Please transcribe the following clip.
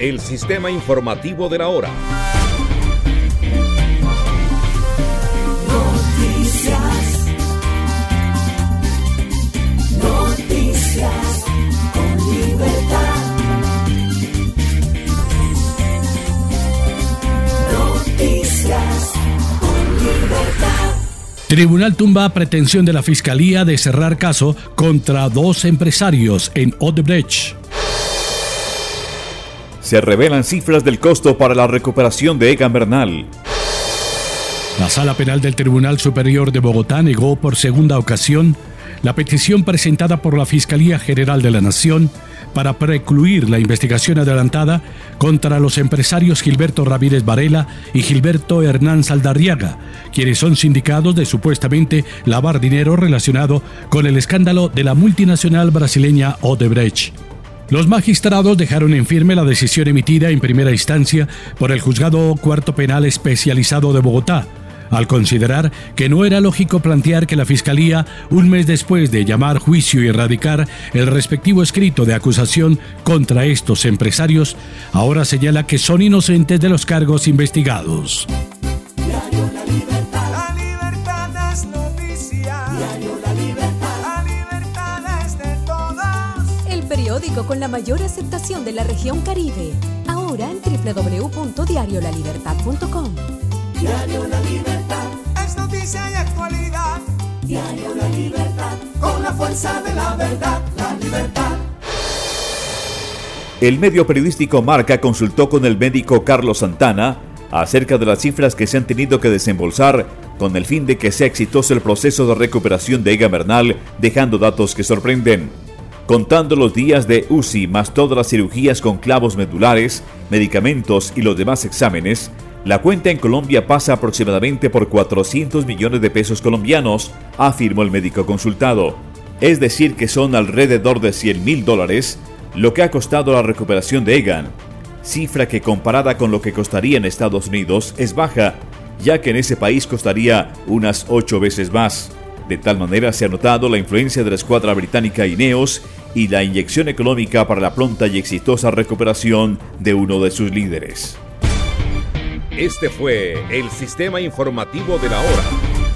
el sistema informativo de la hora. Noticias. Noticias con libertad. Noticias con libertad. Tribunal tumba pretensión de la Fiscalía de cerrar caso contra dos empresarios en Odebrecht. Se revelan cifras del costo para la recuperación de Egan Bernal. La Sala Penal del Tribunal Superior de Bogotá negó por segunda ocasión la petición presentada por la Fiscalía General de la Nación para precluir la investigación adelantada contra los empresarios Gilberto Ramírez Varela y Gilberto Hernán Saldarriaga, quienes son sindicados de supuestamente lavar dinero relacionado con el escándalo de la multinacional brasileña Odebrecht. Los magistrados dejaron en firme la decisión emitida en primera instancia por el Juzgado Cuarto Penal Especializado de Bogotá, al considerar que no era lógico plantear que la Fiscalía, un mes después de llamar juicio y erradicar el respectivo escrito de acusación contra estos empresarios, ahora señala que son inocentes de los cargos investigados. Libertad. Es noticia. Periódico con la mayor aceptación de la región Caribe. Ahora en www.diariolalibertad.com. Diario La Libertad. Es noticia y actualidad. Diario La Libertad. Con la fuerza de la verdad. La libertad. El medio periodístico Marca consultó con el médico Carlos Santana acerca de las cifras que se han tenido que desembolsar con el fin de que sea exitoso el proceso de recuperación de Egan Bernal, dejando datos que sorprenden. Contando los días de UCI más todas las cirugías con clavos medulares, medicamentos y los demás exámenes, la cuenta en Colombia pasa aproximadamente por 400 millones de pesos colombianos, afirmó el médico consultado. Es decir, que son alrededor de 100 mil dólares lo que ha costado la recuperación de Egan, cifra que comparada con lo que costaría en Estados Unidos es baja, ya que en ese país costaría unas 8 veces más. De tal manera se ha notado la influencia de la escuadra británica Ineos y la inyección económica para la pronta y exitosa recuperación de uno de sus líderes. Este fue el sistema informativo de la hora.